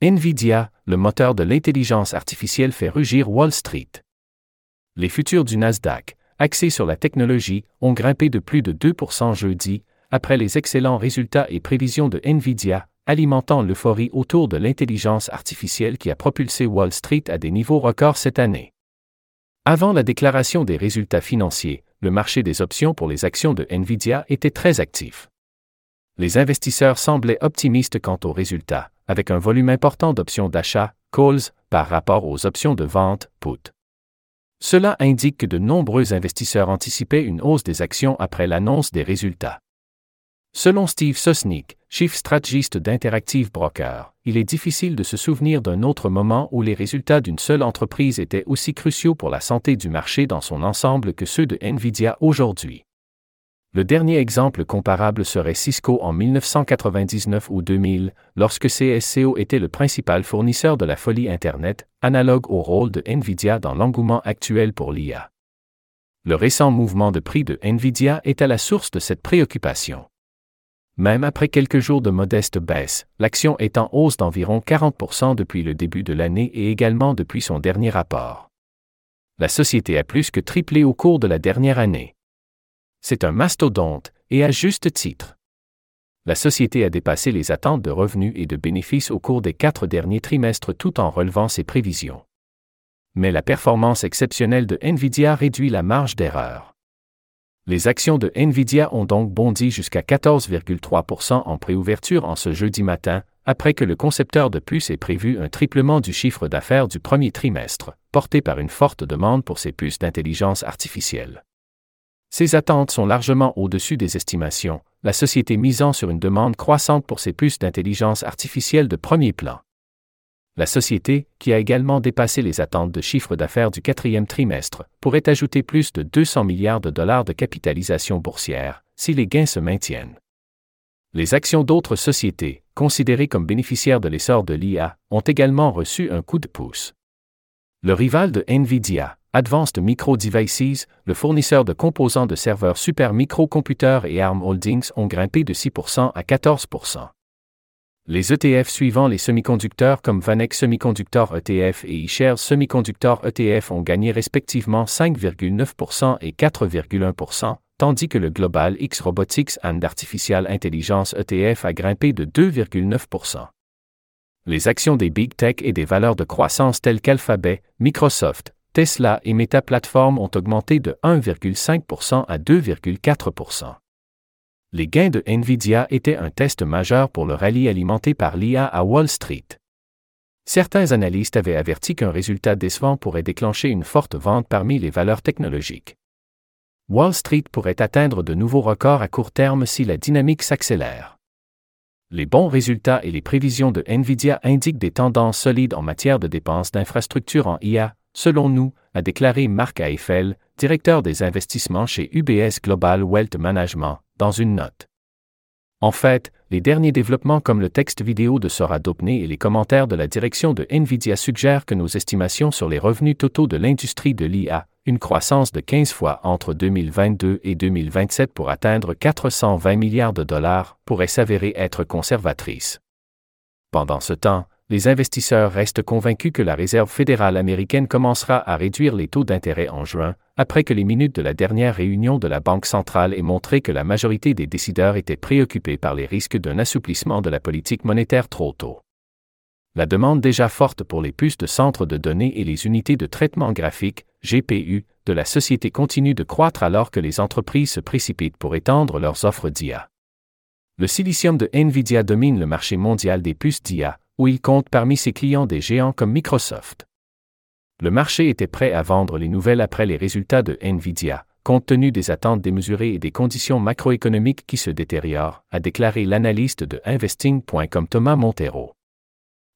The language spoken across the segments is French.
Nvidia, le moteur de l'intelligence artificielle fait rugir Wall Street. Les futurs du Nasdaq, axés sur la technologie, ont grimpé de plus de 2% jeudi, après les excellents résultats et prévisions de Nvidia, alimentant l'euphorie autour de l'intelligence artificielle qui a propulsé Wall Street à des niveaux records cette année. Avant la déclaration des résultats financiers, le marché des options pour les actions de Nvidia était très actif. Les investisseurs semblaient optimistes quant aux résultats, avec un volume important d'options d'achat, calls, par rapport aux options de vente, put. Cela indique que de nombreux investisseurs anticipaient une hausse des actions après l'annonce des résultats. Selon Steve Sosnick, chief stratégiste d'Interactive Broker, il est difficile de se souvenir d'un autre moment où les résultats d'une seule entreprise étaient aussi cruciaux pour la santé du marché dans son ensemble que ceux de Nvidia aujourd'hui. Le dernier exemple comparable serait Cisco en 1999 ou 2000, lorsque CSCO était le principal fournisseur de la folie Internet, analogue au rôle de Nvidia dans l'engouement actuel pour l'IA. Le récent mouvement de prix de Nvidia est à la source de cette préoccupation. Même après quelques jours de modeste baisse, l'action est en hausse d'environ 40% depuis le début de l'année et également depuis son dernier rapport. La société a plus que triplé au cours de la dernière année. C'est un mastodonte, et à juste titre. La société a dépassé les attentes de revenus et de bénéfices au cours des quatre derniers trimestres tout en relevant ses prévisions. Mais la performance exceptionnelle de Nvidia réduit la marge d'erreur. Les actions de Nvidia ont donc bondi jusqu'à 14,3% en préouverture en ce jeudi matin, après que le concepteur de puces ait prévu un triplement du chiffre d'affaires du premier trimestre, porté par une forte demande pour ses puces d'intelligence artificielle. Ces attentes sont largement au-dessus des estimations, la société misant sur une demande croissante pour ses puces d'intelligence artificielle de premier plan la société, qui a également dépassé les attentes de chiffre d'affaires du quatrième trimestre, pourrait ajouter plus de 200 milliards de dollars de capitalisation boursière, si les gains se maintiennent. Les actions d'autres sociétés, considérées comme bénéficiaires de l'essor de l'IA, ont également reçu un coup de pouce. Le rival de Nvidia, Advanced Micro Devices, le fournisseur de composants de serveurs Super Microcomputer et ARM Holdings ont grimpé de 6% à 14%. Les ETF suivant les semi-conducteurs comme Vanex Semiconductor ETF et iShares Semiconductor ETF ont gagné respectivement 5,9% et 4,1%, tandis que le Global X Robotics and Artificial Intelligence ETF a grimpé de 2,9%. Les actions des big tech et des valeurs de croissance telles qu'Alphabet, Microsoft, Tesla et Meta Platform ont augmenté de 1,5% à 2,4% les gains de Nvidia étaient un test majeur pour le rallye alimenté par l'IA à Wall Street. Certains analystes avaient averti qu'un résultat décevant pourrait déclencher une forte vente parmi les valeurs technologiques. Wall Street pourrait atteindre de nouveaux records à court terme si la dynamique s'accélère. Les bons résultats et les prévisions de Nvidia indiquent des tendances solides en matière de dépenses d'infrastructures en IA, selon nous, a déclaré Marc Eiffel, directeur des investissements chez UBS Global Wealth Management, dans une note. En fait, les derniers développements comme le texte vidéo de Sora Dopney et les commentaires de la direction de Nvidia suggèrent que nos estimations sur les revenus totaux de l'industrie de l'IA, une croissance de 15 fois entre 2022 et 2027 pour atteindre 420 milliards de dollars, pourraient s'avérer être conservatrices. Pendant ce temps, les investisseurs restent convaincus que la Réserve fédérale américaine commencera à réduire les taux d'intérêt en juin, après que les minutes de la dernière réunion de la Banque centrale aient montré que la majorité des décideurs étaient préoccupés par les risques d'un assouplissement de la politique monétaire trop tôt. La demande déjà forte pour les puces de centres de données et les unités de traitement graphique, GPU, de la société continue de croître alors que les entreprises se précipitent pour étendre leurs offres d'IA. Le silicium de Nvidia domine le marché mondial des puces d'IA, où il compte parmi ses clients des géants comme Microsoft. Le marché était prêt à vendre les nouvelles après les résultats de Nvidia, compte tenu des attentes démesurées et des conditions macroéconomiques qui se détériorent, a déclaré l'analyste de investing.com Thomas Montero.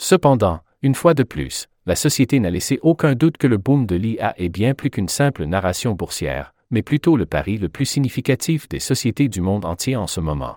Cependant, une fois de plus, la société n'a laissé aucun doute que le boom de l'IA est bien plus qu'une simple narration boursière, mais plutôt le pari le plus significatif des sociétés du monde entier en ce moment.